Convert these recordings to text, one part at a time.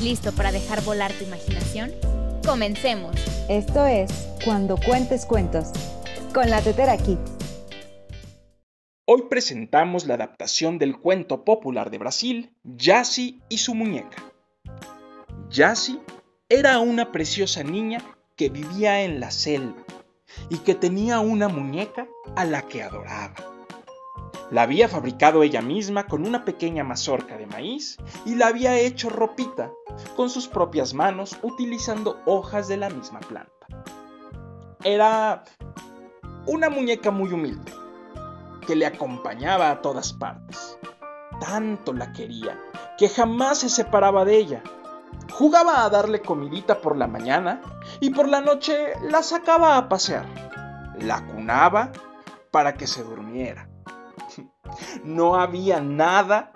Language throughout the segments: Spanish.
listo para dejar volar tu imaginación? Comencemos. Esto es Cuando Cuentes Cuentos, con la Tetera Kids. Hoy presentamos la adaptación del cuento popular de Brasil, Yassi y su muñeca. Yassi era una preciosa niña que vivía en la selva y que tenía una muñeca a la que adoraba. La había fabricado ella misma con una pequeña mazorca de maíz y la había hecho ropita con sus propias manos utilizando hojas de la misma planta. Era una muñeca muy humilde que le acompañaba a todas partes. Tanto la quería que jamás se separaba de ella. Jugaba a darle comidita por la mañana y por la noche la sacaba a pasear. La cunaba para que se durmiera no había nada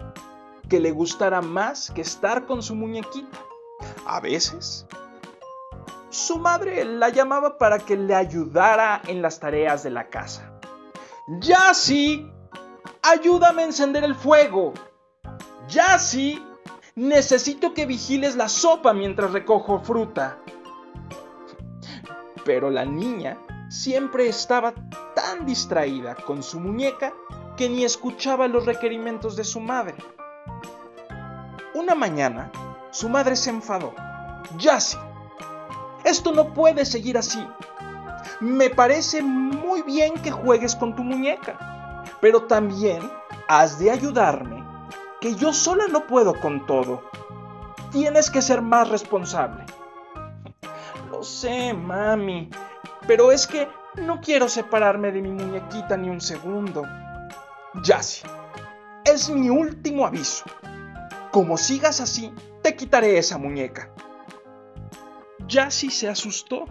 que le gustara más que estar con su muñequita. A veces, su madre la llamaba para que le ayudara en las tareas de la casa. Ya sí, ayúdame a encender el fuego. Ya sí, necesito que vigiles la sopa mientras recojo fruta. Pero la niña siempre estaba tan distraída con su muñeca que ni escuchaba los requerimientos de su madre. Una mañana, su madre se enfadó. Yassi, esto no puede seguir así. Me parece muy bien que juegues con tu muñeca, pero también has de ayudarme, que yo sola no puedo con todo. Tienes que ser más responsable. Lo sé, mami, pero es que no quiero separarme de mi muñequita ni un segundo. Yassi, es mi último aviso. Como sigas así, te quitaré esa muñeca. Yassi se asustó.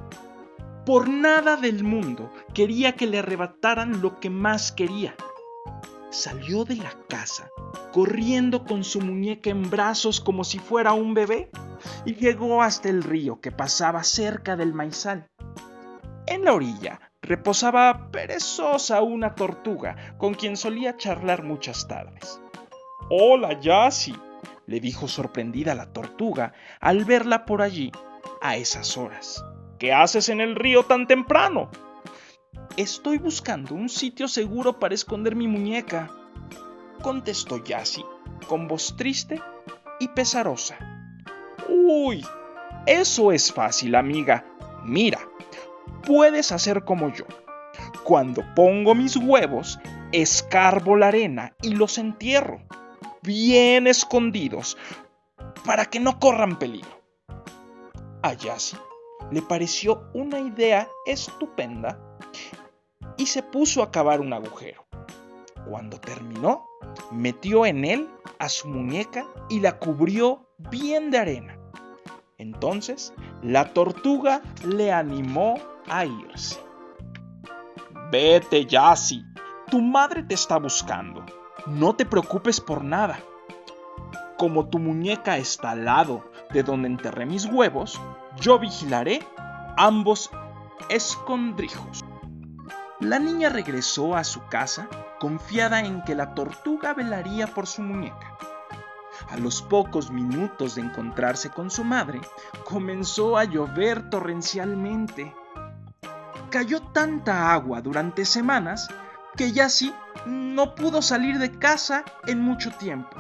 Por nada del mundo quería que le arrebataran lo que más quería. Salió de la casa, corriendo con su muñeca en brazos como si fuera un bebé, y llegó hasta el río que pasaba cerca del maizal. En la orilla reposaba perezosa una tortuga con quien solía charlar muchas tardes. Hola, Yassi, le dijo sorprendida la tortuga al verla por allí a esas horas. ¿Qué haces en el río tan temprano? Estoy buscando un sitio seguro para esconder mi muñeca, contestó Yassi con voz triste y pesarosa. Uy, eso es fácil, amiga. Mira, puedes hacer como yo. Cuando pongo mis huevos, escarbo la arena y los entierro, bien escondidos, para que no corran peligro. A Yassi le pareció una idea estupenda y se puso a cavar un agujero. Cuando terminó, metió en él a su muñeca y la cubrió bien de arena. Entonces, la tortuga le animó a. Vete, Yassi. Tu madre te está buscando. No te preocupes por nada. Como tu muñeca está al lado de donde enterré mis huevos, yo vigilaré ambos escondrijos. La niña regresó a su casa confiada en que la tortuga velaría por su muñeca. A los pocos minutos de encontrarse con su madre, comenzó a llover torrencialmente cayó tanta agua durante semanas que Yassi no pudo salir de casa en mucho tiempo.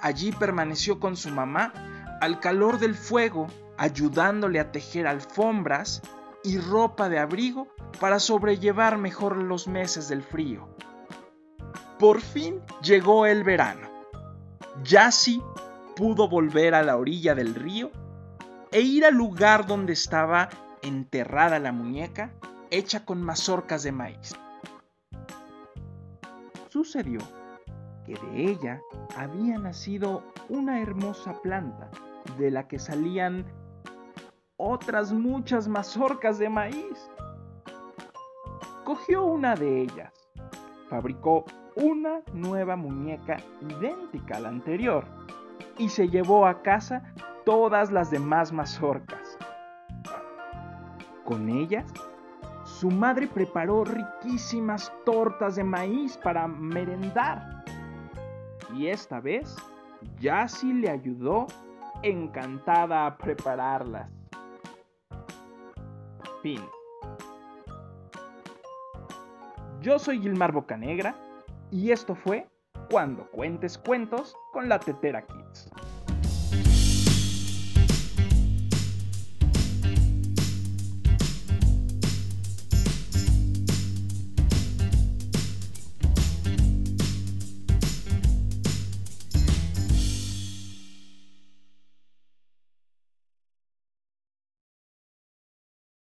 Allí permaneció con su mamá al calor del fuego, ayudándole a tejer alfombras y ropa de abrigo para sobrellevar mejor los meses del frío. Por fin llegó el verano. Yassi pudo volver a la orilla del río e ir al lugar donde estaba enterrada la muñeca hecha con mazorcas de maíz. Sucedió que de ella había nacido una hermosa planta de la que salían otras muchas mazorcas de maíz. Cogió una de ellas, fabricó una nueva muñeca idéntica a la anterior y se llevó a casa todas las demás mazorcas. Con ellas, su madre preparó riquísimas tortas de maíz para merendar. Y esta vez, Yassi le ayudó encantada a prepararlas. Fin. Yo soy Gilmar Bocanegra y esto fue Cuando cuentes cuentos con la Tetera Kids.